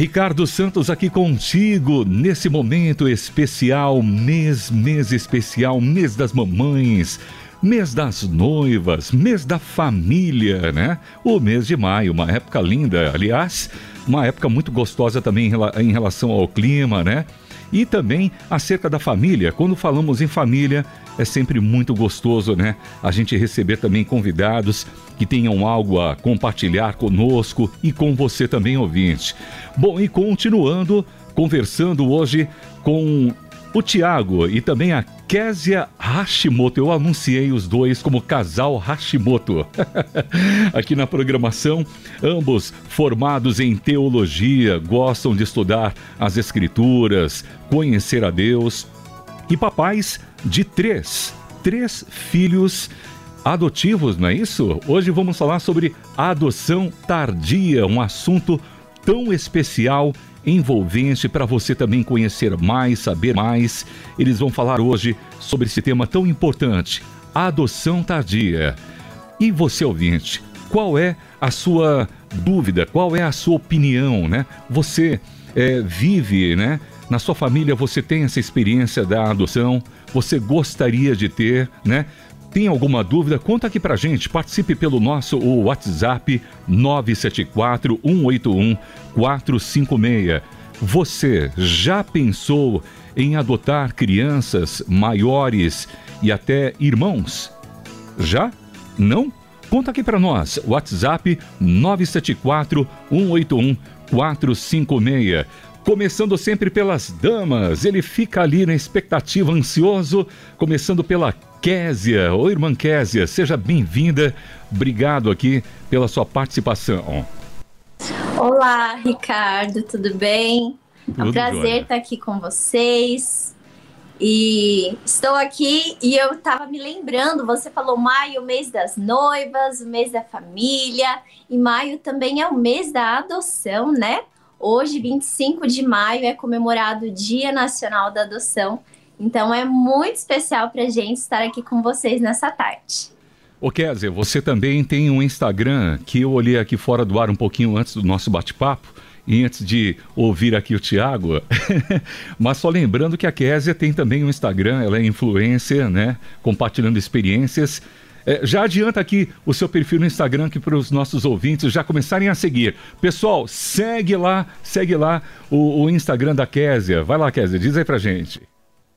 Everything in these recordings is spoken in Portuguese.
Ricardo Santos aqui contigo nesse momento especial, mês, mês especial, mês das mamães, mês das noivas, mês da família, né? O mês de maio, uma época linda, aliás, uma época muito gostosa também em relação ao clima, né? E também acerca da família. Quando falamos em família, é sempre muito gostoso, né? A gente receber também convidados que tenham algo a compartilhar conosco e com você também, ouvinte. Bom, e continuando, conversando hoje com o Tiago e também a Késia Hashimoto. Eu anunciei os dois como casal Hashimoto aqui na programação. Ambos formados em teologia, gostam de estudar as Escrituras, conhecer a Deus. E papais de três, três filhos adotivos, não é isso? Hoje vamos falar sobre adoção tardia, um assunto tão especial envolvente para você também conhecer mais, saber mais. Eles vão falar hoje sobre esse tema tão importante, adoção tardia. E você ouvinte, qual é a sua dúvida? Qual é a sua opinião, né? Você é, vive, né? Na sua família você tem essa experiência da adoção? Você gostaria de ter, né? Tem alguma dúvida? Conta aqui pra gente. Participe pelo nosso WhatsApp 974 181 456. Você já pensou em adotar crianças maiores e até irmãos? Já? Não? Conta aqui para nós. WhatsApp 974 181 456. Começando sempre pelas damas, ele fica ali na expectativa, ansioso, começando pela Késia. Oi, irmã Késia, seja bem-vinda. Obrigado aqui pela sua participação. Olá, Ricardo, tudo bem? Tudo é um prazer estar aqui com vocês. E estou aqui e eu estava me lembrando, você falou maio, mês das noivas, o mês da família, e maio também é o mês da adoção, né? Hoje, 25 de maio, é comemorado o Dia Nacional da Adoção. Então é muito especial para gente estar aqui com vocês nessa tarde. Ô Kézia, você também tem um Instagram que eu olhei aqui fora do ar um pouquinho antes do nosso bate-papo e antes de ouvir aqui o Tiago, mas só lembrando que a Kézia tem também um Instagram, ela é influencer, né? Compartilhando experiências. É, já adianta aqui o seu perfil no Instagram que para os nossos ouvintes já começarem a seguir. Pessoal, segue lá, segue lá o, o Instagram da Kézia. Vai lá, Kézia, diz aí pra gente.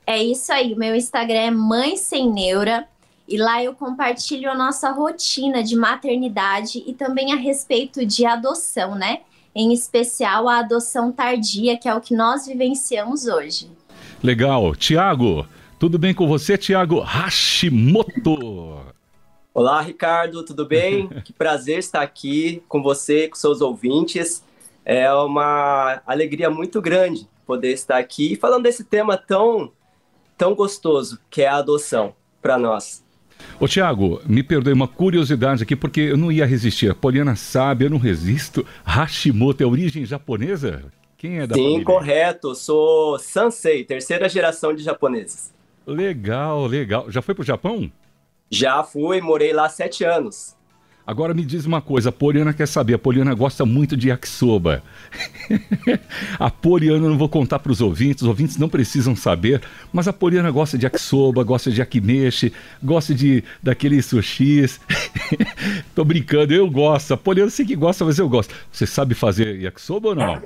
É isso aí, meu Instagram é Mãe Sem Neura e lá eu compartilho a nossa rotina de maternidade e também a respeito de adoção, né? Em especial a adoção tardia, que é o que nós vivenciamos hoje. Legal. Tiago, tudo bem com você, Tiago Hashimoto? Olá, Ricardo, tudo bem? que prazer estar aqui com você, com seus ouvintes. É uma alegria muito grande poder estar aqui falando desse tema tão tão gostoso que é a adoção para nós. Ô Tiago, me perdoe uma curiosidade aqui, porque eu não ia resistir. A Poliana sabe, eu não resisto. Hashimoto é origem japonesa? Quem é da Sim, família? correto. Sou Sansei, terceira geração de japoneses. Legal, legal. Já foi pro Japão? Já fui, morei lá sete anos. Agora me diz uma coisa, a Poliana quer saber, a Poliana gosta muito de yakisoba. a Poliana, não vou contar para os ouvintes, os ouvintes não precisam saber, mas a Poliana gosta de yakisoba, gosta de yakimeshi, gosta de daqueles sushis. Tô brincando, eu gosto. A Poliana sei que gosta, mas eu gosto. Você sabe fazer yakisoba ou não?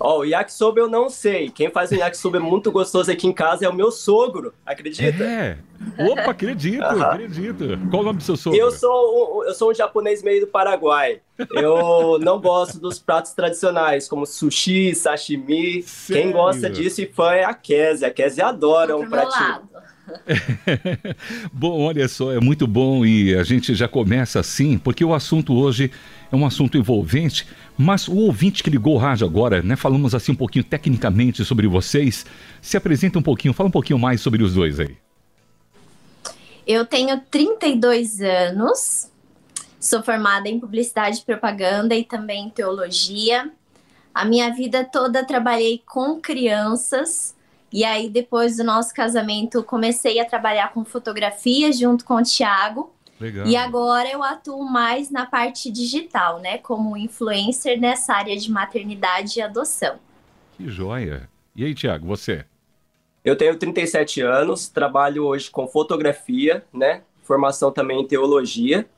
Ó, oh, o yakisoba eu não sei. Quem faz um yakisoba muito gostoso aqui em casa é o meu sogro, acredita? É. Opa, acredito, acredito. Qual o nome do seu sogro? Eu sou, um, eu sou um japonês meio do Paraguai. Eu não gosto dos pratos tradicionais, como sushi, sashimi. Sério? Quem gosta disso e fã é a Kézia. A Kézia adora um pratinho. bom, olha só, é muito bom e a gente já começa assim, porque o assunto hoje é um assunto envolvente, mas o ouvinte que ligou o rádio agora, né, falamos assim um pouquinho tecnicamente sobre vocês, se apresenta um pouquinho, fala um pouquinho mais sobre os dois aí. Eu tenho 32 anos, sou formada em publicidade e propaganda e também em teologia. A minha vida toda trabalhei com crianças, e aí depois do nosso casamento comecei a trabalhar com fotografia junto com o Tiago. Legal. E agora eu atuo mais na parte digital, né? Como influencer nessa área de maternidade e adoção. Que joia! E aí, Tiago, você? Eu tenho 37 anos, trabalho hoje com fotografia, né? Formação também em teologia.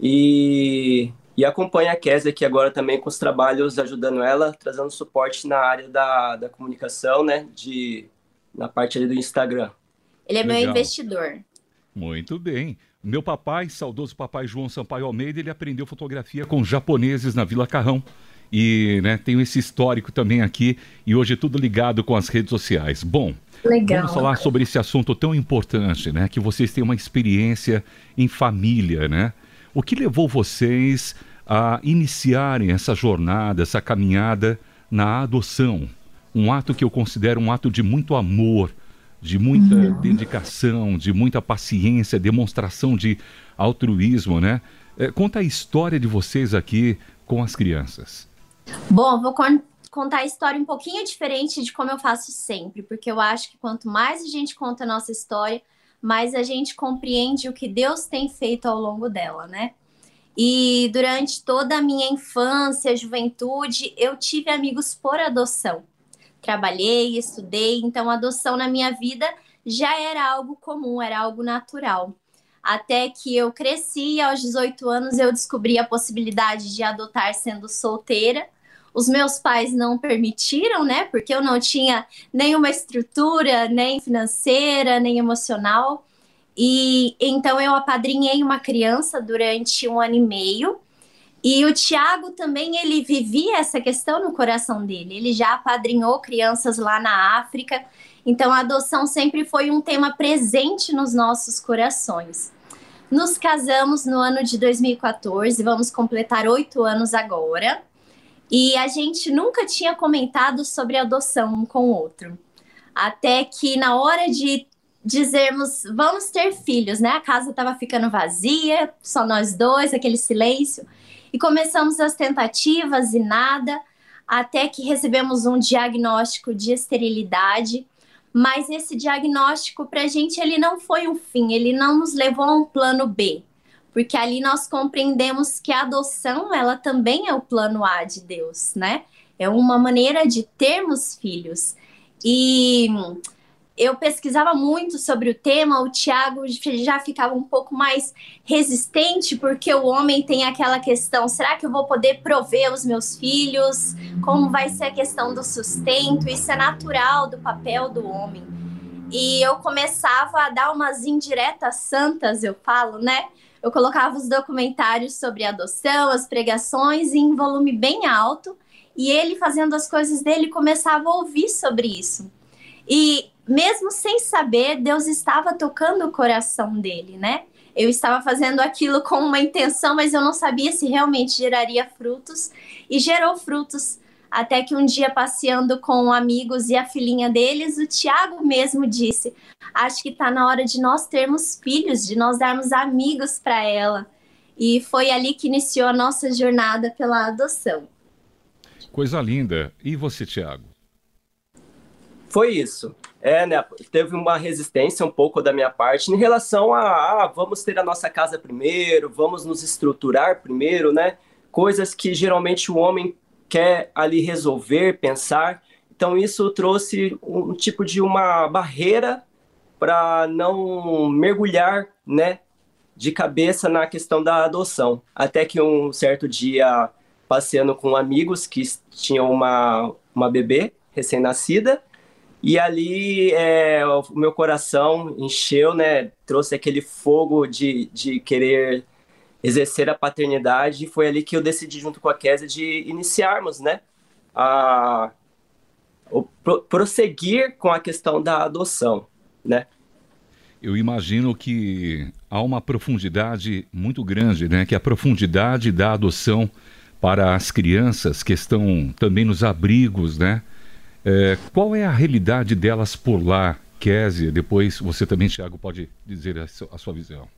E, e acompanho a Kézia aqui agora também com os trabalhos, ajudando ela, trazendo suporte na área da, da comunicação, né? De, na parte ali do Instagram. Ele é Legal. meu investidor. Muito bem. Meu papai, saudoso papai João Sampaio Almeida, ele aprendeu fotografia com japoneses na Vila Carrão. E né, tenho esse histórico também aqui, e hoje é tudo ligado com as redes sociais. Bom, Legal. vamos falar sobre esse assunto tão importante, né? Que vocês têm uma experiência em família, né? O que levou vocês a iniciarem essa jornada, essa caminhada na adoção? Um ato que eu considero um ato de muito amor, de muita uhum. dedicação, de muita paciência, demonstração de altruísmo, né? É, conta a história de vocês aqui com as crianças. Bom, vou con contar a história um pouquinho diferente de como eu faço sempre, porque eu acho que quanto mais a gente conta a nossa história, mais a gente compreende o que Deus tem feito ao longo dela, né? E durante toda a minha infância, juventude, eu tive amigos por adoção trabalhei, estudei, então adoção na minha vida já era algo comum, era algo natural. Até que eu cresci, aos 18 anos eu descobri a possibilidade de adotar sendo solteira. Os meus pais não permitiram, né? Porque eu não tinha nenhuma estrutura, nem financeira, nem emocional. E então eu apadrinhei uma criança durante um ano e meio e o Tiago também ele vivia essa questão no coração dele. Ele já apadrinhou crianças lá na África. Então a adoção sempre foi um tema presente nos nossos corações. Nos casamos no ano de 2014, vamos completar oito anos agora. E a gente nunca tinha comentado sobre adoção um com o outro. Até que na hora de dizermos vamos ter filhos, né? A casa estava ficando vazia, só nós dois, aquele silêncio. E começamos as tentativas e nada, até que recebemos um diagnóstico de esterilidade. Mas esse diagnóstico para a gente ele não foi um fim, ele não nos levou a um plano B, porque ali nós compreendemos que a adoção ela também é o plano A de Deus, né? É uma maneira de termos filhos. E eu pesquisava muito sobre o tema, o Tiago já ficava um pouco mais resistente, porque o homem tem aquela questão: será que eu vou poder prover os meus filhos? Como vai ser a questão do sustento? Isso é natural do papel do homem. E eu começava a dar umas indiretas santas, eu falo, né? Eu colocava os documentários sobre adoção, as pregações em volume bem alto, e ele fazendo as coisas dele começava a ouvir sobre isso. E mesmo sem saber, Deus estava tocando o coração dele, né? Eu estava fazendo aquilo com uma intenção, mas eu não sabia se realmente geraria frutos e gerou frutos. Até que um dia, passeando com amigos e a filhinha deles, o Tiago mesmo disse: Acho que está na hora de nós termos filhos, de nós darmos amigos para ela. E foi ali que iniciou a nossa jornada pela adoção. Coisa linda. E você, Tiago? Foi isso. É, né? Teve uma resistência um pouco da minha parte em relação a ah, vamos ter a nossa casa primeiro, vamos nos estruturar primeiro, né? Coisas que geralmente o homem quer ali resolver, pensar. Então isso trouxe um tipo de uma barreira para não mergulhar, né, de cabeça na questão da adoção. Até que um certo dia, passeando com amigos que tinham uma, uma bebê recém-nascida, e ali é, o meu coração encheu, né? Trouxe aquele fogo de, de querer exercer a paternidade. E foi ali que eu decidi, junto com a Kézia, de iniciarmos, né? A, o, pro, prosseguir com a questão da adoção, né? Eu imagino que há uma profundidade muito grande, né? Que é a profundidade da adoção para as crianças que estão também nos abrigos, né? É, qual é a realidade delas por lá, Késia? Depois você também, Thiago, pode dizer a sua visão.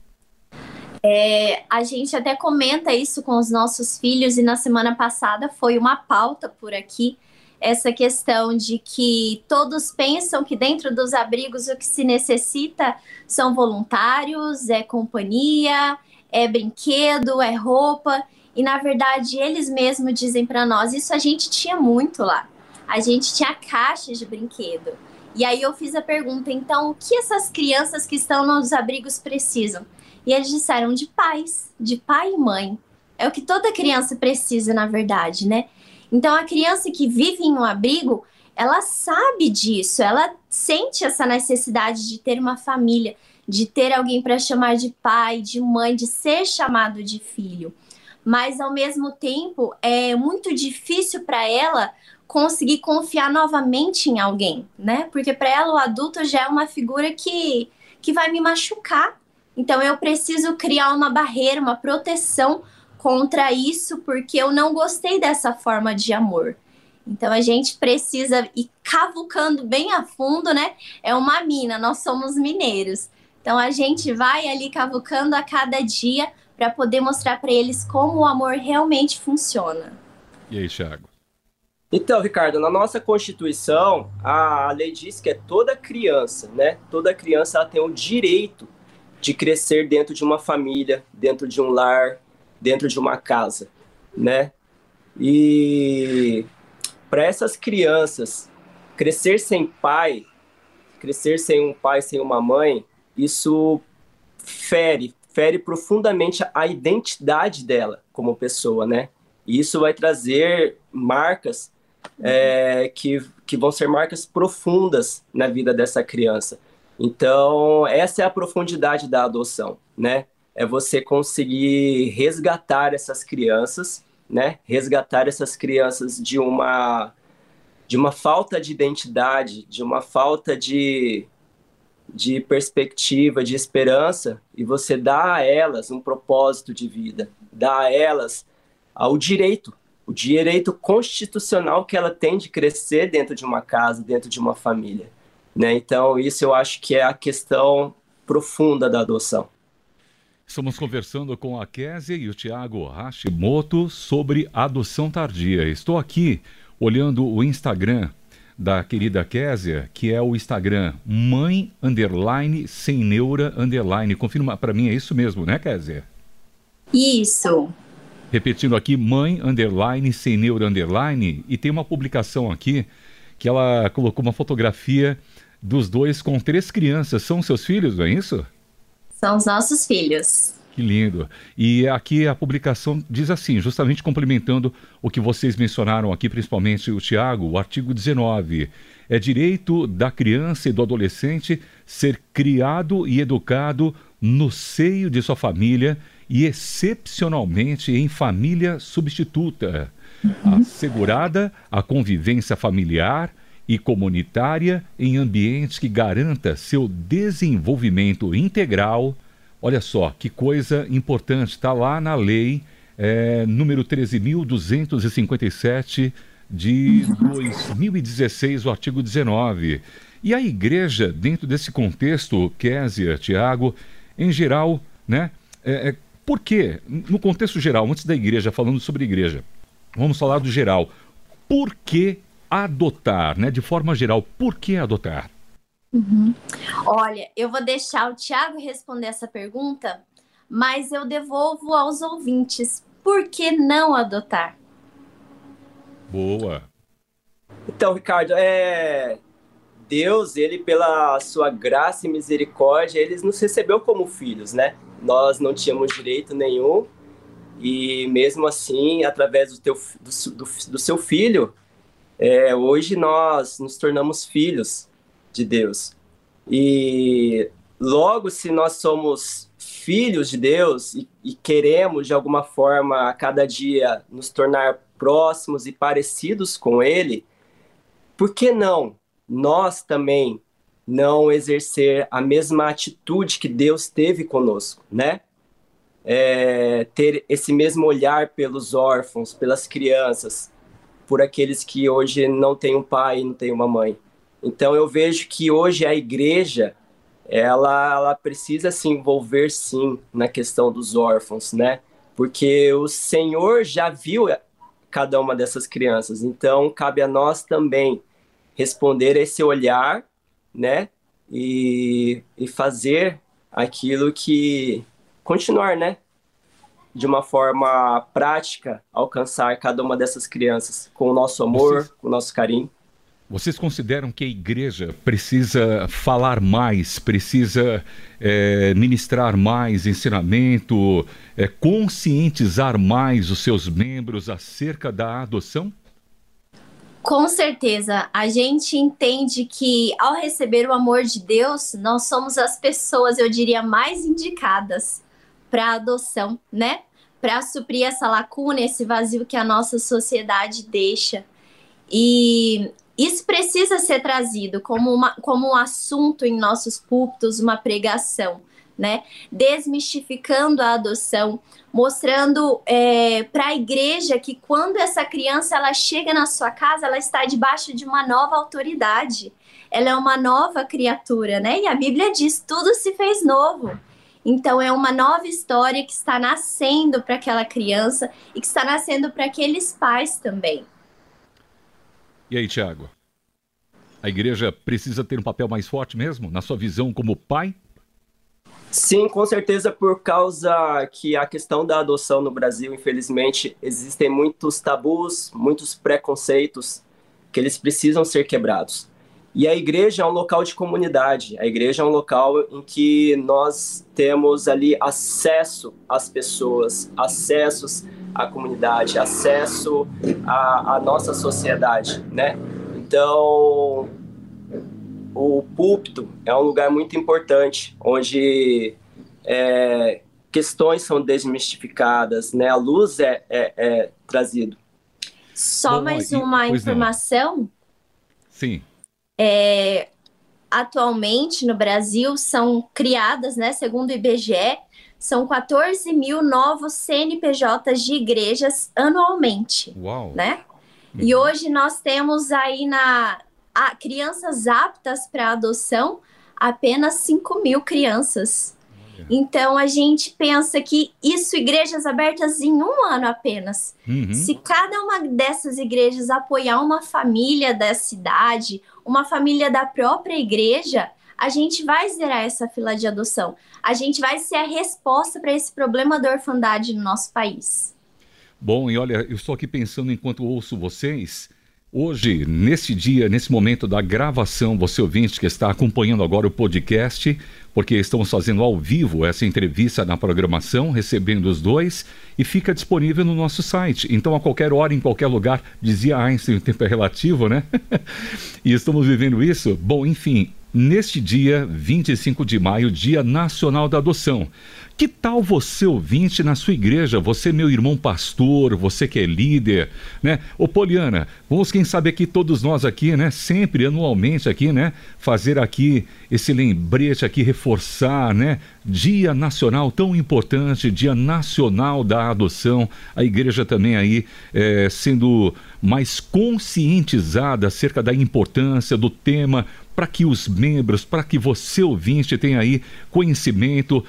É, a gente até comenta isso com os nossos filhos e na semana passada foi uma pauta por aqui essa questão de que todos pensam que dentro dos abrigos o que se necessita são voluntários, é companhia, é brinquedo, é roupa, e na verdade eles mesmos dizem para nós, isso a gente tinha muito lá. A gente tinha caixas de brinquedo. E aí eu fiz a pergunta, então, o que essas crianças que estão nos abrigos precisam? E eles disseram de pais, de pai e mãe. É o que toda criança precisa, na verdade, né? Então, a criança que vive em um abrigo, ela sabe disso, ela sente essa necessidade de ter uma família, de ter alguém para chamar de pai, de mãe, de ser chamado de filho. Mas, ao mesmo tempo, é muito difícil para ela conseguir confiar novamente em alguém, né? Porque para ela o adulto já é uma figura que, que vai me machucar. Então eu preciso criar uma barreira, uma proteção contra isso porque eu não gostei dessa forma de amor. Então a gente precisa ir cavucando bem a fundo, né? É uma mina, nós somos mineiros. Então a gente vai ali cavucando a cada dia para poder mostrar para eles como o amor realmente funciona. E aí, Thiago? Então, Ricardo, na nossa Constituição, a lei diz que é toda criança, né? Toda criança ela tem o direito de crescer dentro de uma família, dentro de um lar, dentro de uma casa, né? E para essas crianças crescer sem pai, crescer sem um pai, sem uma mãe, isso fere, fere profundamente a identidade dela como pessoa, né? E isso vai trazer marcas é, que, que vão ser marcas profundas na vida dessa criança. Então, essa é a profundidade da adoção, né? é você conseguir resgatar essas crianças, né? Resgatar essas crianças de uma de uma falta de identidade, de uma falta de de perspectiva, de esperança, e você dá a elas um propósito de vida, dá a elas o direito, o direito constitucional que ela tem de crescer dentro de uma casa, dentro de uma família. Né? Então, isso eu acho que é a questão profunda da adoção. Estamos conversando com a Kézia e o Tiago Hashimoto sobre adoção tardia. Estou aqui olhando o Instagram da querida Kézia, que é o Instagram mãe underline sem neura underline. Confirma para mim, é isso mesmo, né, Kézia? Isso. Repetindo aqui, mãe underline sem neura underline. E tem uma publicação aqui que ela colocou uma fotografia dos dois com três crianças. São seus filhos, não é isso? São os nossos filhos. Que lindo. E aqui a publicação diz assim, justamente complementando o que vocês mencionaram aqui, principalmente o Tiago, o artigo 19. É direito da criança e do adolescente ser criado e educado no seio de sua família e, excepcionalmente, em família substituta. Uhum. Assegurada a convivência familiar e comunitária em ambiente que garanta seu desenvolvimento integral. Olha só que coisa importante, está lá na lei é, número 13.257 de 2016, o artigo 19. E a igreja, dentro desse contexto, Késia, Tiago, em geral, né? É, é, por quê? No contexto geral, antes da igreja, falando sobre igreja, vamos falar do geral. Por que adotar, né? De forma geral, por que adotar? Uhum. Olha, eu vou deixar o Tiago responder essa pergunta, mas eu devolvo aos ouvintes. Por que não adotar? Boa. Então, Ricardo, é Deus, ele pela sua graça e misericórdia, ele nos recebeu como filhos, né? Nós não tínhamos direito nenhum e mesmo assim, através do, teu, do, do, do seu filho, é, hoje nós nos tornamos filhos de Deus. E logo, se nós somos filhos de Deus e, e, queremos, de alguma forma, a cada dia nos tornar próximos e parecidos com Ele, por que não nós também não exercer a mesma atitude que Deus teve conosco, né? É, ter esse mesmo olhar pelos órfãos, pelas crianças, por aqueles que hoje não têm um pai não têm uma mãe. Então eu vejo que hoje a igreja ela, ela precisa se envolver sim na questão dos órfãos, né? Porque o Senhor já viu cada uma dessas crianças. Então, cabe a nós também responder esse olhar, né? E, e fazer aquilo que continuar, né? De uma forma prática, alcançar cada uma dessas crianças com o nosso amor, Vocês... com o nosso carinho. Vocês consideram que a igreja precisa falar mais, precisa é, ministrar mais ensinamento, é, conscientizar mais os seus membros acerca da adoção? Com certeza, a gente entende que ao receber o amor de Deus, nós somos as pessoas, eu diria, mais indicadas para adoção, né? Para suprir essa lacuna, esse vazio que a nossa sociedade deixa. E isso precisa ser trazido como, uma, como um assunto em nossos púlpitos, uma pregação, né? Desmistificando a adoção, mostrando é, para a igreja que quando essa criança ela chega na sua casa, ela está debaixo de uma nova autoridade. Ela é uma nova criatura, né? E a Bíblia diz: tudo se fez novo. Então é uma nova história que está nascendo para aquela criança e que está nascendo para aqueles pais também. E aí, Tiago? A igreja precisa ter um papel mais forte mesmo, na sua visão como pai? Sim, com certeza, por causa que a questão da adoção no Brasil, infelizmente, existem muitos tabus, muitos preconceitos que eles precisam ser quebrados. E a igreja é um local de comunidade, a igreja é um local em que nós temos ali acesso às pessoas, acessos à comunidade, acesso à, à nossa sociedade, né? Então, o púlpito é um lugar muito importante, onde é, questões são desmistificadas, né? A luz é, é, é trazido. Só Bom, mais uma informação. Não. Sim. É, atualmente no Brasil são criadas, né, segundo o IBGE, são 14 mil novos CNPJs de igrejas anualmente. Uau! Né? Uhum. E hoje nós temos aí na a, crianças aptas para adoção apenas 5 mil crianças. Então a gente pensa que isso, igrejas abertas em um ano apenas. Uhum. Se cada uma dessas igrejas apoiar uma família da cidade, uma família da própria igreja, a gente vai zerar essa fila de adoção. A gente vai ser a resposta para esse problema da orfandade no nosso país. Bom, e olha, eu estou aqui pensando enquanto ouço vocês Hoje, nesse dia, nesse momento da gravação, você ouvinte que está acompanhando agora o podcast, porque estamos fazendo ao vivo essa entrevista na programação, recebendo os dois, e fica disponível no nosso site. Então, a qualquer hora, em qualquer lugar, dizia Einstein, o tempo é relativo, né? e estamos vivendo isso. Bom, enfim, neste dia 25 de maio, Dia Nacional da Adoção. Que tal você, ouvinte, na sua igreja, você, meu irmão pastor, você que é líder, né? Ô Poliana, vamos, quem sabe aqui, todos nós aqui, né? Sempre, anualmente aqui, né? Fazer aqui esse lembrete aqui, reforçar, né? Dia Nacional tão importante, Dia Nacional da Adoção. A igreja também aí é, sendo mais conscientizada acerca da importância do tema para que os membros, para que você, ouvinte, tenha aí conhecimento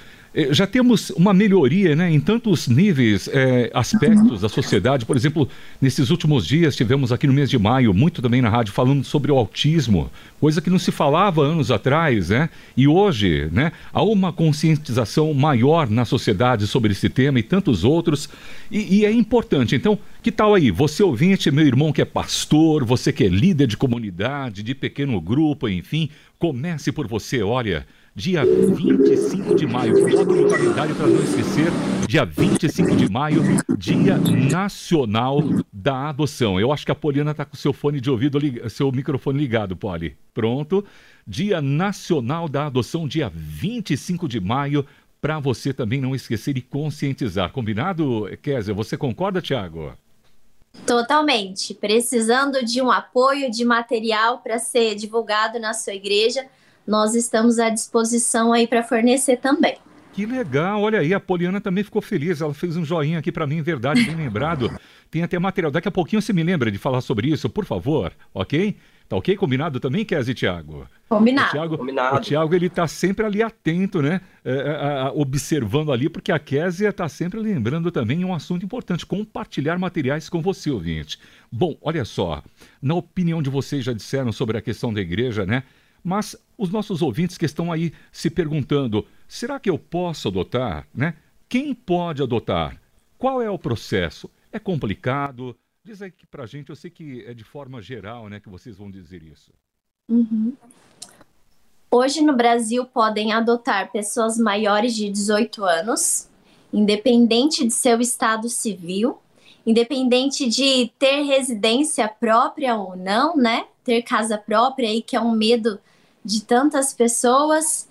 já temos uma melhoria né, em tantos níveis, é, aspectos da sociedade. Por exemplo, nesses últimos dias tivemos aqui no mês de maio, muito também na rádio, falando sobre o autismo, coisa que não se falava anos atrás, né? E hoje, né, há uma conscientização maior na sociedade sobre esse tema e tantos outros, e, e é importante. Então, que tal aí? Você ouvinte, meu irmão que é pastor, você que é líder de comunidade, de pequeno grupo, enfim, comece por você, olha dia 25 de maio. Coloque no calendário para não esquecer. Dia 25 de maio, Dia Nacional da Adoção. Eu acho que a Poliana está com seu fone de ouvido, seu microfone ligado, Poli. Pronto. Dia Nacional da Adoção, dia 25 de maio, para você também não esquecer e conscientizar. Combinado, Kézia? Você concorda, Tiago? Totalmente. Precisando de um apoio de material para ser divulgado na sua igreja, nós estamos à disposição aí para fornecer também. Que legal, olha aí, a Poliana também ficou feliz, ela fez um joinha aqui para mim, verdade, bem lembrado. Tem até material, daqui a pouquinho você me lembra de falar sobre isso, por favor, ok? Tá ok? Combinado também, Kézia e Tiago? Combinado. O Tiago, Combinado. O Tiago, ele tá sempre ali atento, né? É, é, observando ali, porque a Kézia tá sempre lembrando também um assunto importante, compartilhar materiais com você, ouvinte. Bom, olha só, na opinião de vocês já disseram sobre a questão da igreja, né? Mas os nossos ouvintes que estão aí se perguntando, será que eu posso adotar, né? Quem pode adotar? Qual é o processo? É complicado? Diz aí que pra gente, eu sei que é de forma geral, né, que vocês vão dizer isso. Uhum. Hoje no Brasil podem adotar pessoas maiores de 18 anos, independente de seu estado civil, independente de ter residência própria ou não, né? Ter casa própria aí que é um medo de tantas pessoas.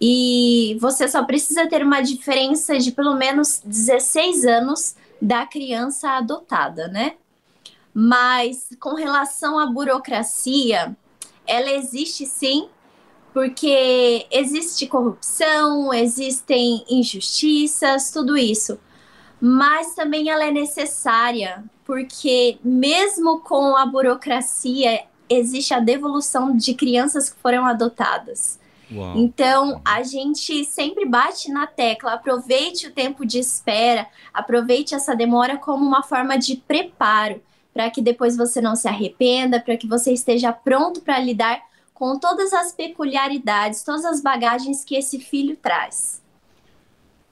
E você só precisa ter uma diferença de pelo menos 16 anos da criança adotada, né? Mas com relação à burocracia, ela existe sim, porque existe corrupção, existem injustiças, tudo isso. Mas também ela é necessária, porque mesmo com a burocracia, existe a devolução de crianças que foram adotadas. Uau. Então, a gente sempre bate na tecla, aproveite o tempo de espera, aproveite essa demora como uma forma de preparo, para que depois você não se arrependa, para que você esteja pronto para lidar com todas as peculiaridades, todas as bagagens que esse filho traz.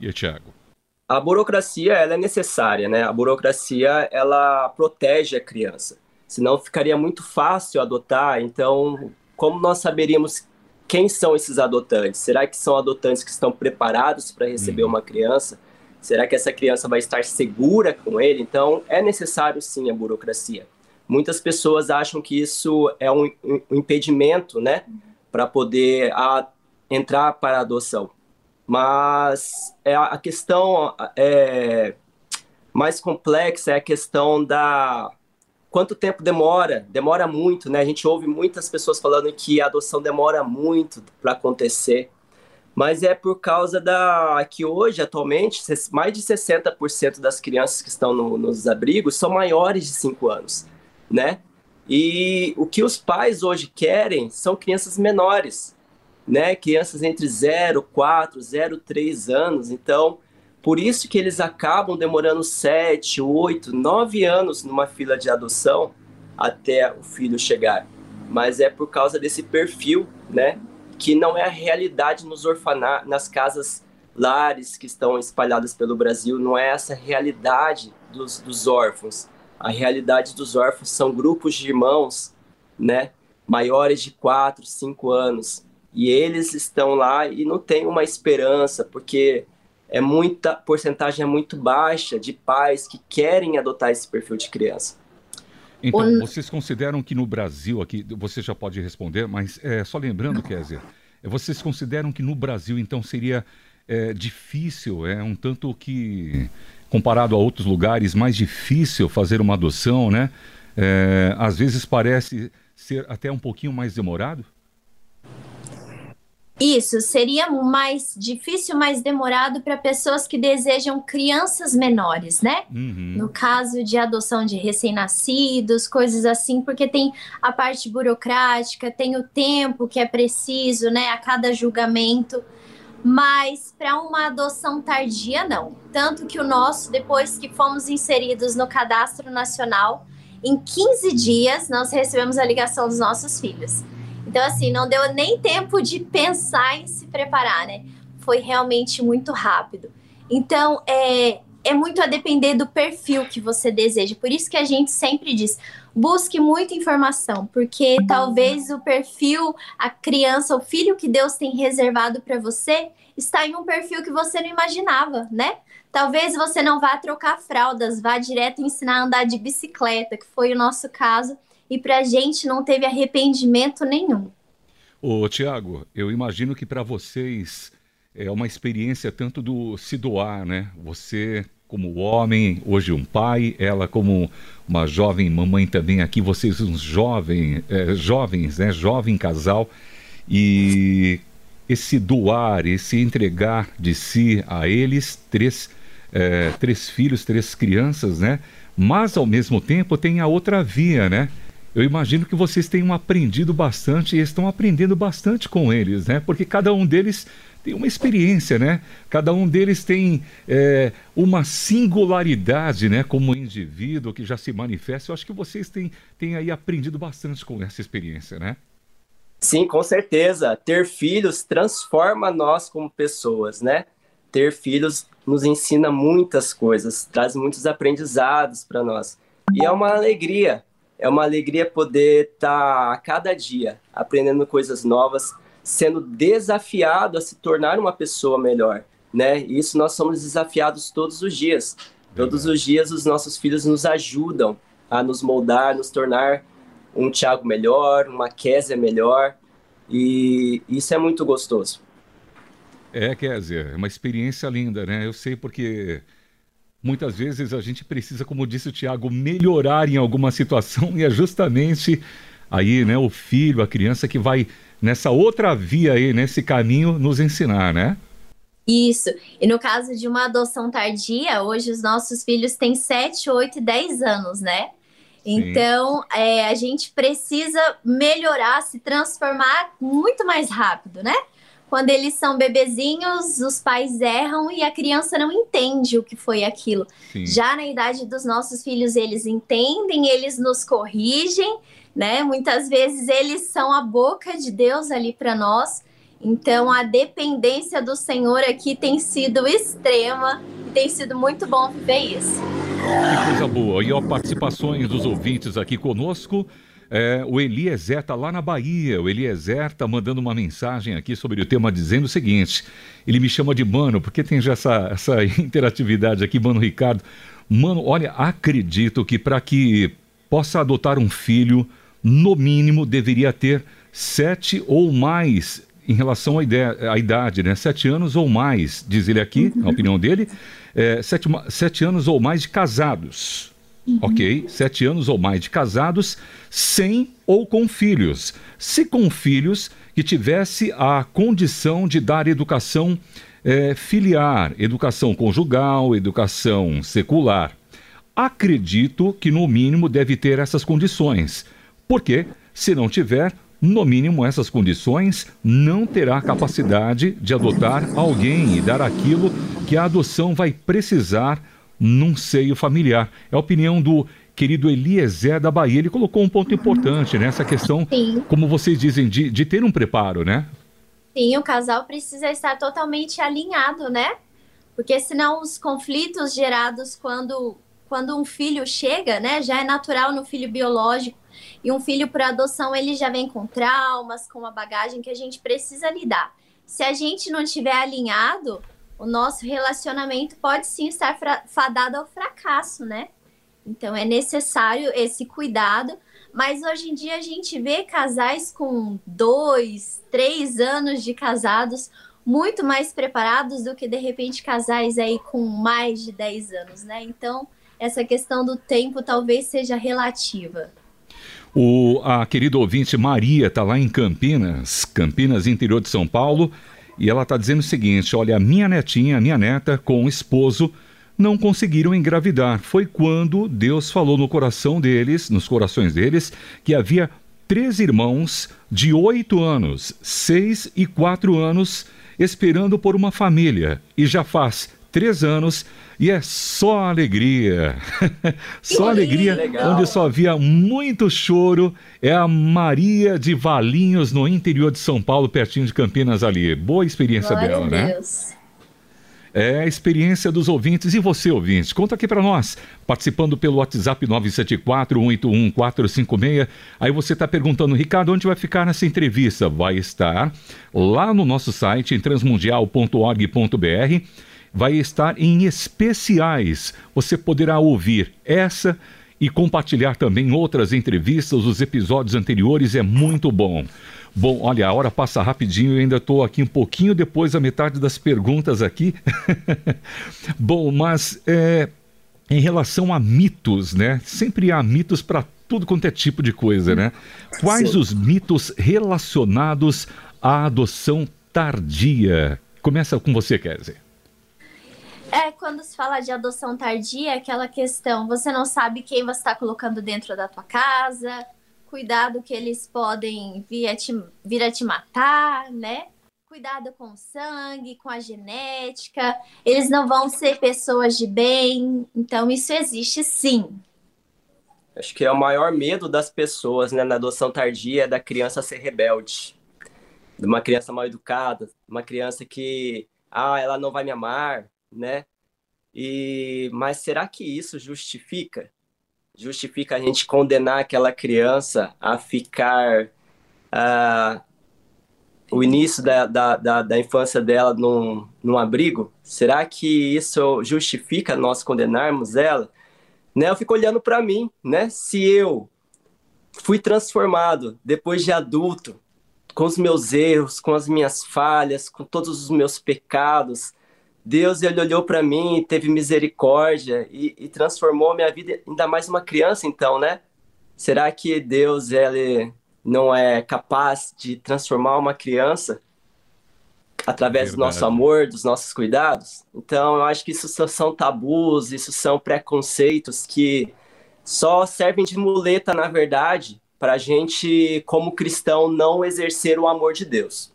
E o Tiago? A burocracia ela é necessária, né? A burocracia ela protege a criança. Senão ficaria muito fácil adotar. Então, como nós saberíamos quem são esses adotantes? Será que são adotantes que estão preparados para receber uhum. uma criança? Será que essa criança vai estar segura com ele? Então, é necessário sim a burocracia. Muitas pessoas acham que isso é um, um impedimento, né, para poder a, entrar para a adoção. Mas é a, a questão é, mais complexa é a questão da quanto tempo demora? Demora muito, né? A gente ouve muitas pessoas falando que a adoção demora muito para acontecer. Mas é por causa da que hoje, atualmente, mais de 60% das crianças que estão no, nos abrigos são maiores de 5 anos né? E o que os pais hoje querem são crianças menores, né? Crianças entre 0, 4, 0, 3 anos. Então, por isso que eles acabam demorando 7, 8, 9 anos numa fila de adoção até o filho chegar. Mas é por causa desse perfil, né? Que não é a realidade nos orfanatos, nas casas lares que estão espalhadas pelo Brasil, não é essa realidade dos, dos órfãos a realidade dos órfãos são grupos de irmãos, né, maiores de 4, 5 anos, e eles estão lá e não tem uma esperança, porque é muita porcentagem é muito baixa de pais que querem adotar esse perfil de criança. Então, vocês consideram que no Brasil, aqui, você já pode responder, mas é, só lembrando, Kézia, é, vocês consideram que no Brasil, então, seria é, difícil, é um tanto que comparado a outros lugares, mais difícil fazer uma adoção, né? É, às vezes parece ser até um pouquinho mais demorado? Isso, seria mais difícil, mais demorado para pessoas que desejam crianças menores, né? Uhum. No caso de adoção de recém-nascidos, coisas assim, porque tem a parte burocrática, tem o tempo que é preciso, né? A cada julgamento mas para uma adoção tardia, não. Tanto que o nosso, depois que fomos inseridos no cadastro nacional, em 15 dias nós recebemos a ligação dos nossos filhos. Então, assim, não deu nem tempo de pensar em se preparar, né? Foi realmente muito rápido. Então, é, é muito a depender do perfil que você deseja. Por isso que a gente sempre diz: busque muita informação, porque talvez o perfil, a criança, o filho que Deus tem reservado para você está em um perfil que você não imaginava, né? Talvez você não vá trocar fraldas, vá direto ensinar a andar de bicicleta, que foi o nosso caso, e para a gente não teve arrependimento nenhum. Ô, Tiago, eu imagino que para vocês é uma experiência tanto do se doar, né? Você como homem, hoje um pai, ela como uma jovem mamãe também aqui, vocês uns jovem, é, jovens, né, jovem casal, e esse doar, esse entregar de si a eles, três, é, três filhos, três crianças, né? Mas ao mesmo tempo tem a outra via, né? Eu imagino que vocês tenham aprendido bastante e estão aprendendo bastante com eles, né? Porque cada um deles tem uma experiência, né? Cada um deles tem é, uma singularidade, né? Como indivíduo que já se manifesta. Eu acho que vocês têm, têm aí aprendido bastante com essa experiência, né? Sim, com certeza. Ter filhos transforma nós como pessoas, né? Ter filhos nos ensina muitas coisas, traz muitos aprendizados para nós. E é uma alegria é uma alegria poder estar tá a cada dia aprendendo coisas novas, sendo desafiado a se tornar uma pessoa melhor, né? E isso nós somos desafiados todos os dias. Todos os dias os nossos filhos nos ajudam a nos moldar, nos tornar um Tiago melhor, uma Késia melhor, e isso é muito gostoso. É, Késia, é uma experiência linda, né? Eu sei porque muitas vezes a gente precisa, como disse o Tiago, melhorar em alguma situação e é justamente aí, né, o filho, a criança que vai nessa outra via aí, nesse caminho, nos ensinar, né? Isso. E no caso de uma adoção tardia, hoje os nossos filhos têm 7, 8 e 10 anos, né? Então, é, a gente precisa melhorar, se transformar muito mais rápido, né? Quando eles são bebezinhos, os pais erram e a criança não entende o que foi aquilo. Sim. Já na idade dos nossos filhos, eles entendem, eles nos corrigem, né? Muitas vezes eles são a boca de Deus ali para nós. Então, a dependência do Senhor aqui tem sido extrema e tem sido muito bom viver isso. Que coisa boa. E ó, participações dos ouvintes aqui conosco. É, o Eliezer está lá na Bahia. O Eliezer está mandando uma mensagem aqui sobre o tema, dizendo o seguinte: ele me chama de mano, porque tem já essa, essa interatividade aqui, mano Ricardo. Mano, olha, acredito que para que possa adotar um filho, no mínimo deveria ter sete ou mais em relação à, idade, né? Sete anos ou mais, diz ele aqui, uhum. a opinião dele, é, sete, sete anos ou mais de casados. Uhum. Ok? Sete anos ou mais de casados, sem ou com filhos. Se com filhos, que tivesse a condição de dar educação é, filiar, educação conjugal, educação secular. Acredito que, no mínimo, deve ter essas condições. Porque, se não tiver, no mínimo essas condições, não terá capacidade de adotar alguém e dar aquilo que a adoção vai precisar num seio familiar. É a opinião do querido Eliezer da Bahia. Ele colocou um ponto importante nessa né? questão, Sim. como vocês dizem, de, de ter um preparo, né? Sim, o casal precisa estar totalmente alinhado, né? Porque senão os conflitos gerados quando, quando um filho chega, né? Já é natural no filho biológico. E um filho por adoção, ele já vem com traumas, com uma bagagem que a gente precisa lidar. Se a gente não estiver alinhado, o nosso relacionamento pode sim estar fadado ao fracasso, né? Então é necessário esse cuidado. Mas hoje em dia a gente vê casais com dois, três anos de casados muito mais preparados do que de repente casais aí com mais de 10 anos, né? Então essa questão do tempo talvez seja relativa. O, a querida ouvinte Maria está lá em Campinas, Campinas, interior de São Paulo. E ela está dizendo o seguinte: olha, minha netinha, a minha neta, com o esposo, não conseguiram engravidar. Foi quando Deus falou no coração deles, nos corações deles, que havia três irmãos de oito anos, seis e quatro anos, esperando por uma família. E já faz três anos e é só alegria. só alegria, legal. onde só havia muito choro. É a Maria de Valinhos, no interior de São Paulo, pertinho de Campinas ali. Boa experiência Glória dela, né? É a experiência dos ouvintes. E você, ouvinte, conta aqui para nós, participando pelo WhatsApp 974-181-456. Aí você está perguntando, Ricardo, onde vai ficar nessa entrevista? Vai estar lá no nosso site, em transmundial.org.br vai estar em especiais. Você poderá ouvir essa e compartilhar também outras entrevistas, os episódios anteriores, é muito bom. Bom, olha, a hora passa rapidinho, eu ainda estou aqui um pouquinho depois da metade das perguntas aqui. bom, mas é, em relação a mitos, né? Sempre há mitos para tudo quanto é tipo de coisa, né? Quais Sim. os mitos relacionados à adoção tardia? Começa com você, Kézia. É, quando se fala de adoção tardia, é aquela questão, você não sabe quem você está colocando dentro da tua casa, cuidado que eles podem vir a te, vir a te matar, né? Cuidado com o sangue, com a genética. Eles não vão ser pessoas de bem. Então, isso existe sim. Acho que é o maior medo das pessoas, né, na adoção tardia, é da criança ser rebelde. De uma criança mal educada, uma criança que, ah, ela não vai me amar, né? E mas será que isso justifica? Justifica a gente condenar aquela criança a ficar uh, o início da, da, da, da, infância dela num, num abrigo? Será que isso justifica nós condenarmos ela? né? Eu fico olhando para mim, né? Se eu fui transformado depois de adulto, com os meus erros, com as minhas falhas, com todos os meus pecados, Deus ele olhou para mim, teve misericórdia e, e transformou minha vida ainda mais uma criança, então, né? Será que Deus ele não é capaz de transformar uma criança através Verdade. do nosso amor, dos nossos cuidados. Então, eu acho que isso são tabus, isso são preconceitos que só servem de muleta, na verdade, para a gente, como cristão, não exercer o amor de Deus.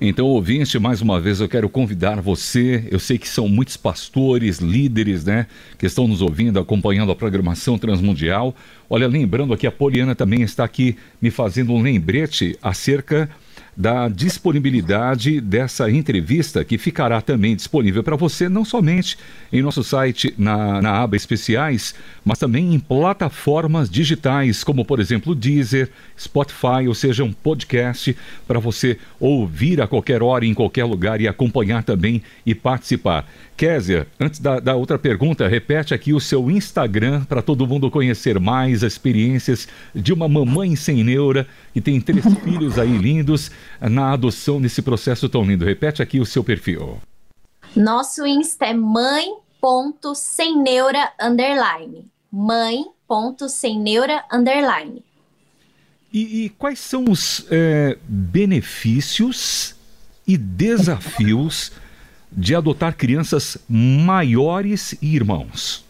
Então, ouvinte, mais uma vez eu quero convidar você. Eu sei que são muitos pastores, líderes, né, que estão nos ouvindo, acompanhando a programação transmundial. Olha, lembrando aqui, a Poliana também está aqui me fazendo um lembrete acerca da disponibilidade dessa entrevista, que ficará também disponível para você, não somente em nosso site na, na aba especiais, mas também em plataformas digitais, como por exemplo Deezer, Spotify, ou seja, um podcast para você ouvir a qualquer hora, em qualquer lugar e acompanhar também e participar. Kézia, antes da, da, outra pergunta, repete aqui o seu Instagram para todo mundo conhecer mais as experiências de uma mamãe sem neura que tem três filhos aí lindos na adoção nesse processo tão lindo. Repete aqui o seu perfil. Nosso Insta é mãe.semneura underline. Mãe.semneura underline. E, e, quais são os é, benefícios e desafios de adotar crianças maiores e irmãos?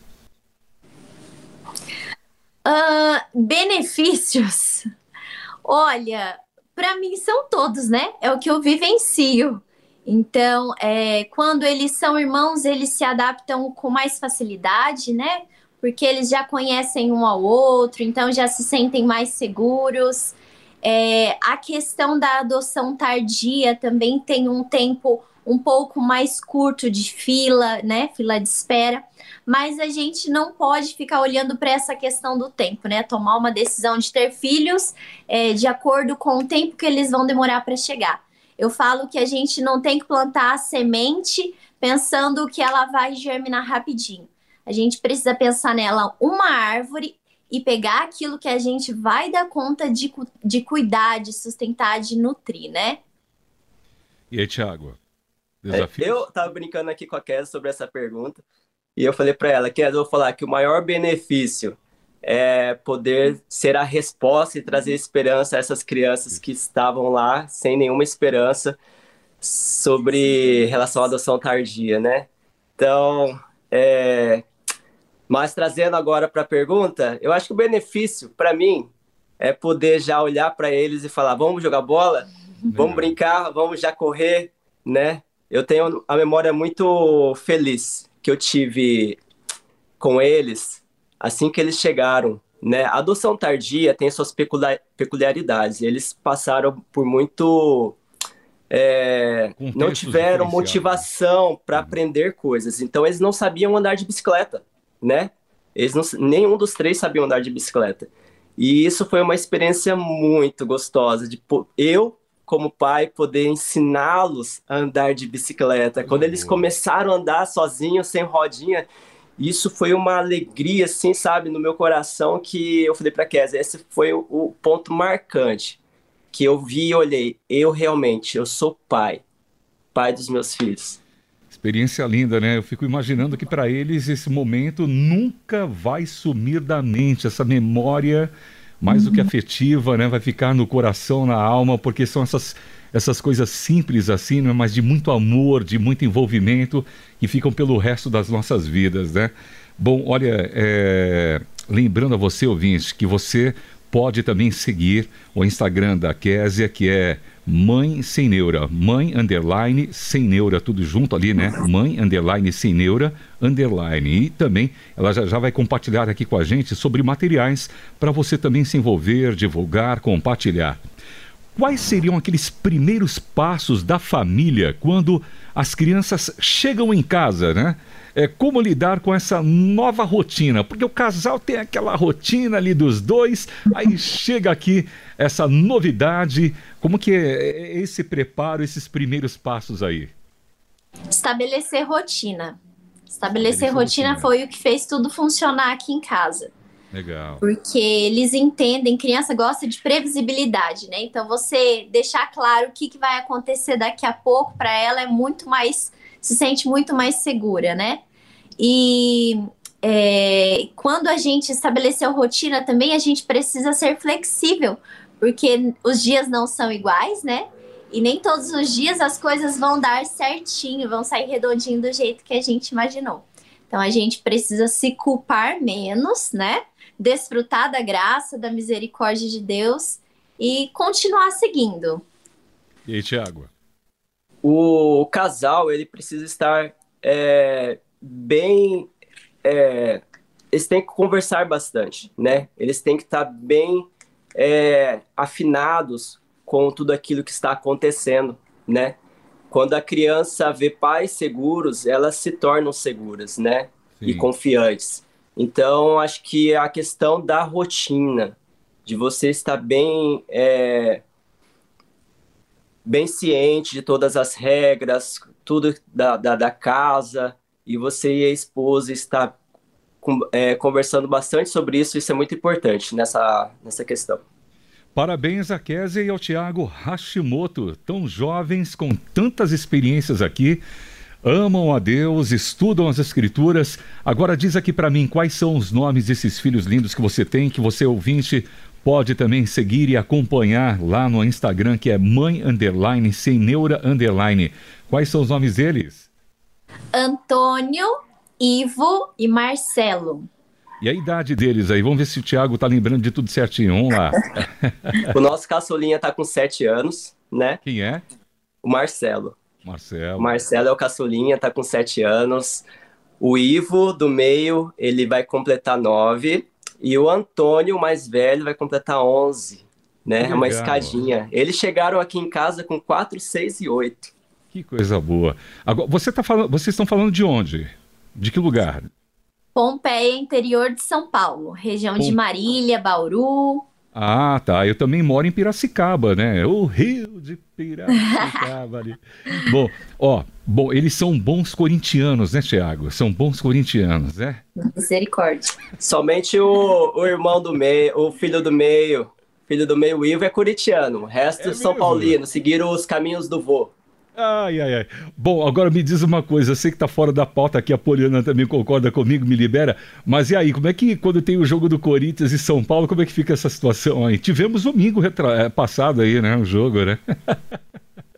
Uh, benefícios. Olha, para mim são todos, né? É o que eu vivencio. Então, é, quando eles são irmãos, eles se adaptam com mais facilidade, né? Porque eles já conhecem um ao outro, então já se sentem mais seguros. É, a questão da adoção tardia também tem um tempo um pouco mais curto de fila, né? Fila de espera. Mas a gente não pode ficar olhando para essa questão do tempo, né? Tomar uma decisão de ter filhos é, de acordo com o tempo que eles vão demorar para chegar. Eu falo que a gente não tem que plantar a semente pensando que ela vai germinar rapidinho. A gente precisa pensar nela uma árvore e pegar aquilo que a gente vai dar conta de, de cuidar, de sustentar, de nutrir, né? E aí, Thiago? Desafio? Eu tava brincando aqui com a Kézia sobre essa pergunta e eu falei para ela, Kézia, eu vou falar que o maior benefício é poder ser a resposta e trazer esperança a essas crianças que estavam lá sem nenhuma esperança sobre relação à adoção tardia, né? Então, é... mas trazendo agora para a pergunta, eu acho que o benefício para mim é poder já olhar para eles e falar: vamos jogar bola, vamos brincar, vamos já correr, né? Eu tenho a memória muito feliz que eu tive com eles assim que eles chegaram. Né? A adoção tardia tem suas peculiaridades. Eles passaram por muito. É, não tiveram motivação para uhum. aprender coisas. Então, eles não sabiam andar de bicicleta. Né? Eles não, nenhum dos três sabiam andar de bicicleta. E isso foi uma experiência muito gostosa. De, eu como pai, poder ensiná-los a andar de bicicleta. Quando eles começaram a andar sozinhos, sem rodinha, isso foi uma alegria, assim, sabe, no meu coração, que eu falei para Kézia, esse foi o, o, ponto marcante, que eu vi e olhei, eu realmente, eu sou pai, pai dos meus filhos. Experiência linda, né? Eu fico imaginando que para eles esse momento nunca vai sumir da mente, essa memória mais do que afetiva, né? Vai ficar no coração, na alma, porque são essas, essas coisas simples assim, né? mas de muito amor, de muito envolvimento, que ficam pelo resto das nossas vidas, né? Bom, olha, é... lembrando a você, ouvinte, que você pode também seguir o Instagram da Késia, que é Mãe Sem Neura. Mãe Underline Sem Neura, tudo junto ali, né? Mãe Underline Sem Neura Underline. E também ela já, já vai compartilhar aqui com a gente sobre materiais para você também se envolver, divulgar, compartilhar. Quais seriam aqueles primeiros passos da família quando as crianças chegam em casa, né? É, como lidar com essa nova rotina? Porque o casal tem aquela rotina ali dos dois, aí chega aqui essa novidade. Como que é esse preparo, esses primeiros passos aí? Estabelecer rotina. Estabelecer, Estabelecer rotina, rotina foi o que fez tudo funcionar aqui em casa. Legal. Porque eles entendem, criança gosta de previsibilidade, né? Então você deixar claro o que, que vai acontecer daqui a pouco para ela é muito mais, se sente muito mais segura, né? E é, quando a gente estabeleceu rotina também, a gente precisa ser flexível, porque os dias não são iguais, né? E nem todos os dias as coisas vão dar certinho, vão sair redondinho do jeito que a gente imaginou. Então a gente precisa se culpar menos, né? desfrutar da graça, da misericórdia de Deus e continuar seguindo. E aí, Tiago? O casal, ele precisa estar é, bem... É, eles têm que conversar bastante, né? Eles têm que estar bem é, afinados com tudo aquilo que está acontecendo, né? Quando a criança vê pais seguros, elas se tornam seguras, né? Sim. E confiantes. Então, acho que a questão da rotina, de você estar bem, é, bem ciente de todas as regras, tudo da, da, da casa, e você e a esposa estar é, conversando bastante sobre isso, isso é muito importante nessa, nessa questão. Parabéns a Kézia e ao Tiago Hashimoto, tão jovens, com tantas experiências aqui amam a Deus, estudam as Escrituras. Agora diz aqui para mim quais são os nomes desses filhos lindos que você tem, que você ouvinte pode também seguir e acompanhar lá no Instagram, que é mãe underline sem neura underline. Quais são os nomes deles? Antônio, Ivo e Marcelo. E a idade deles aí? Vamos ver se o Thiago tá lembrando de tudo certinho. Vamos lá. o nosso caçulinha tá com sete anos, né? Quem é? O Marcelo. Marcelo. Marcelo é o caçulinha, tá com sete anos. O Ivo, do meio, ele vai completar nove. E o Antônio, o mais velho, vai completar onze. Né? É uma escadinha. Eles chegaram aqui em casa com quatro, seis e oito. Que coisa boa. Agora, você tá falando, vocês estão falando de onde? De que lugar? Pompeia, interior de São Paulo, região Pom... de Marília, Bauru. Ah, tá. Eu também moro em Piracicaba, né? O Rio de Piracicaba ali. bom, ó, bom, eles são bons corintianos, né, Thiago? São bons corintianos, né? Misericórdia. Somente o, o irmão do meio, o filho do meio, filho do meio, Ivo, é corintiano. O resto é São Paulino, seguiram os caminhos do vô. Ai, ai, ai. Bom, agora me diz uma coisa, eu sei que tá fora da pauta aqui, a Poliana também concorda comigo, me libera, mas e aí, como é que quando tem o jogo do Corinthians e São Paulo, como é que fica essa situação aí? Tivemos domingo retra... É, passado aí, né, o jogo, né?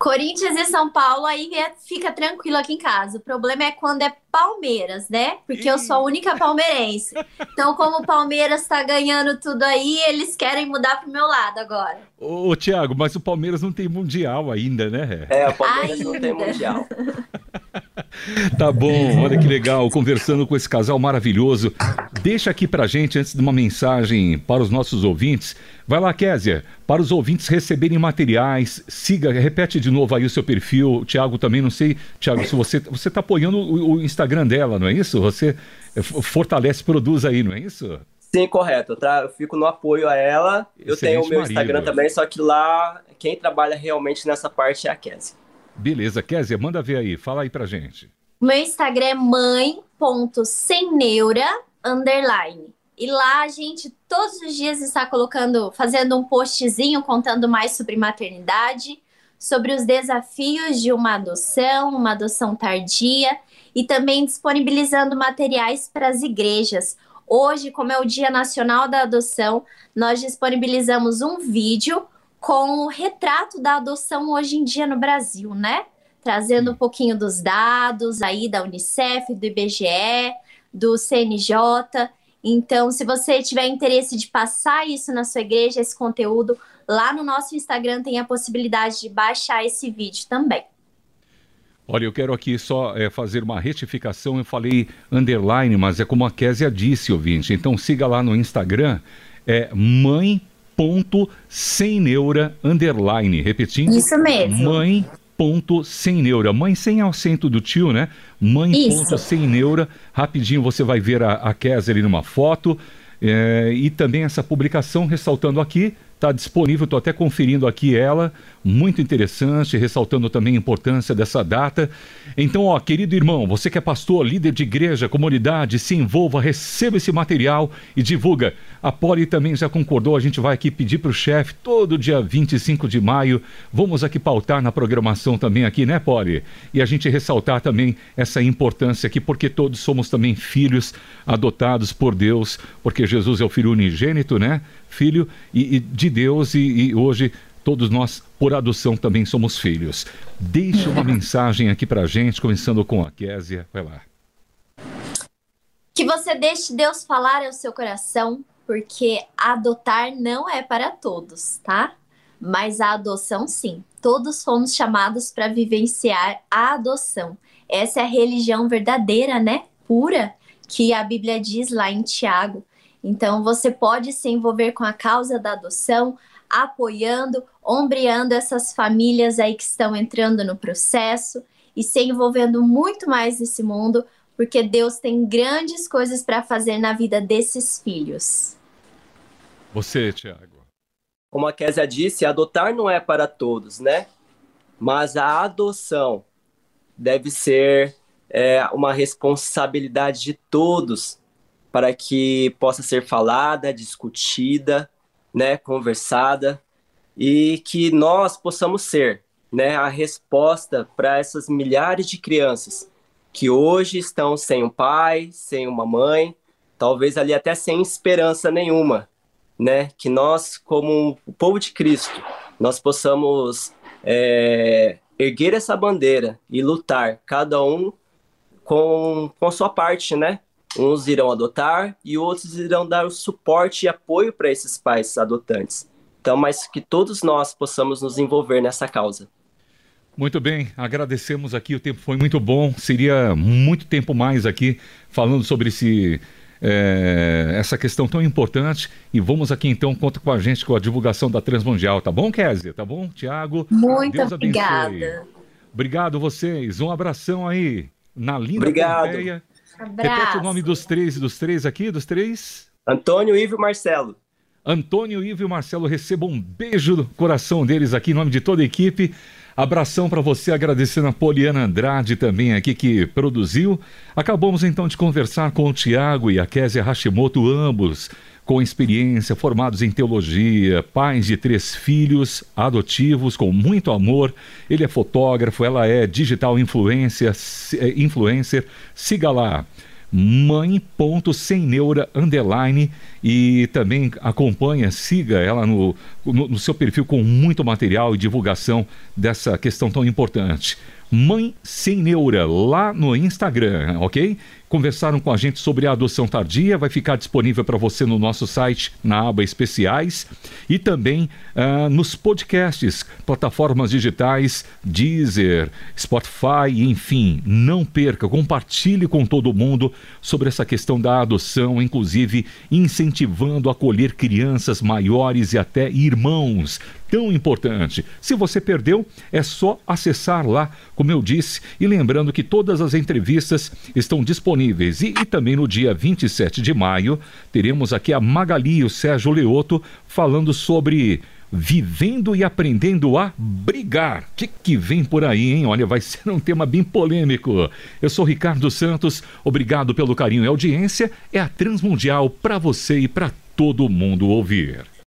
Corinthians e São Paulo, aí é, fica tranquilo aqui em casa. O problema é quando é Palmeiras, né? Porque eu sou a única palmeirense. Então, como o Palmeiras tá ganhando tudo aí, eles querem mudar pro meu lado agora. Ô, ô Tiago, mas o Palmeiras não tem mundial ainda, né? É, o Palmeiras ainda. não tem mundial. Tá bom, olha que legal, conversando com esse casal maravilhoso. Deixa aqui pra gente, antes de uma mensagem para os nossos ouvintes. Vai lá, Késia, para os ouvintes receberem materiais, siga, repete de novo aí o seu perfil. Tiago também, não sei, Tiago, se você você está apoiando o, o, Instagram dela, não é isso? Você eh, fortalece, produz aí, não é isso? Sim, correto. Eu, tra... eu fico no apoio a ela. Eu tenho o meu marido. Instagram também, só que lá quem trabalha realmente nessa parte é a Késia. Beleza, Kézia, manda ver aí, fala aí pra gente. Meu Instagram é mãe.semneura, underline. E lá a gente todos os dias está colocando, fazendo um postzinho contando mais sobre maternidade, sobre os desafios de uma adoção, uma adoção tardia e também disponibilizando materiais para as igrejas. Hoje, como é o Dia Nacional da Adoção, nós disponibilizamos um vídeo com o retrato da adoção hoje em dia no Brasil, né? Trazendo um pouquinho dos dados aí da Unicef, do IBGE, do CNJ. Então, se você tiver interesse de passar isso na sua igreja, esse conteúdo, lá no nosso Instagram tem a possibilidade de baixar esse vídeo também. Olha, eu quero aqui só é, fazer uma retificação. Eu falei underline, mas é como a Késia disse, ouvinte. Então siga lá no Instagram, é mãe ponto sem neura underline. Repetindo. Isso mesmo. Mãe ponto sem neura. Mãe sem acento do tio, né? Mãe Isso. ponto sem neura. Rapidinho você vai ver a, a Késia ali numa foto. É, e também essa publicação ressaltando aqui está disponível, estou até conferindo aqui ela, muito interessante, ressaltando também a importância dessa data. Então, ó, querido irmão, você que é pastor, líder de igreja, comunidade, se envolva, receba esse material e divulga. A Poli também já concordou, a gente vai aqui pedir para o chefe, todo dia 25 de maio, vamos aqui pautar na programação também aqui, né, Poli? E a gente ressaltar também essa importância aqui, porque todos somos também filhos adotados por Deus, porque Jesus é o filho unigênito, né? Filho e, e de Deus, e, e hoje todos nós, por adoção, também somos filhos. Deixa uma mensagem aqui para gente, começando com a Késia. Vai lá. Que você deixe Deus falar ao seu coração, porque adotar não é para todos, tá? Mas a adoção, sim. Todos fomos chamados para vivenciar a adoção. Essa é a religião verdadeira, né? Pura, que a Bíblia diz lá em Tiago. Então, você pode se envolver com a causa da adoção, apoiando, ombreando essas famílias aí que estão entrando no processo e se envolvendo muito mais nesse mundo, porque Deus tem grandes coisas para fazer na vida desses filhos. Você, Tiago. Como a Késia disse, adotar não é para todos, né? Mas a adoção deve ser é, uma responsabilidade de todos para que possa ser falada, discutida, né, conversada e que nós possamos ser, né, a resposta para essas milhares de crianças que hoje estão sem um pai, sem uma mãe, talvez ali até sem esperança nenhuma, né? Que nós, como o povo de Cristo, nós possamos é, erguer essa bandeira e lutar, cada um com, com a sua parte, né? Uns irão adotar e outros irão dar o suporte e apoio para esses pais adotantes. Então, mas que todos nós possamos nos envolver nessa causa. Muito bem, agradecemos aqui, o tempo foi muito bom. Seria muito tempo mais aqui falando sobre esse, é, essa questão tão importante. E vamos aqui então, conta com a gente com a divulgação da Transmundial, tá bom, Kézia? Tá bom, Tiago? Muito Deus obrigada. Abençoe. Obrigado vocês, um abração aí na linda Obrigado. Pompeia. Abraço. Repete o nome dos três, dos três aqui, dos três. Antônio, Ivo e Marcelo. Antônio, Ivo e Marcelo recebam um beijo do coração deles aqui em nome de toda a equipe. Abração para você, agradecendo a Poliana Andrade também aqui que produziu. Acabamos então de conversar com o Tiago e a Késia Hashimoto, ambos com experiência, formados em teologia, pais de três filhos, adotivos, com muito amor. Ele é fotógrafo, ela é digital influencer, é, influencer. Siga lá mãe.semneura underline e também acompanha, siga ela no, no, no, seu perfil com muito material e divulgação dessa questão tão importante. Mãe Sem Neura, lá no Instagram, ok? Conversaram com a gente sobre a adoção tardia, vai ficar disponível para você no nosso site, na aba especiais, e também uh, nos podcasts, plataformas digitais, Deezer, Spotify, enfim. Não perca, compartilhe com todo mundo sobre essa questão da adoção, inclusive incentivando a acolher crianças maiores e até irmãos tão importante. Se você perdeu, é só acessar lá, como eu disse, e lembrando que todas as entrevistas estão disponíveis. E, e também no dia 27 de maio, teremos aqui a Magali e o Sérgio Leoto falando sobre vivendo e aprendendo a brigar. O que, que vem por aí, hein? Olha, vai ser um tema bem polêmico. Eu sou Ricardo Santos, obrigado pelo carinho e audiência. É a Transmundial para você e para todo mundo ouvir.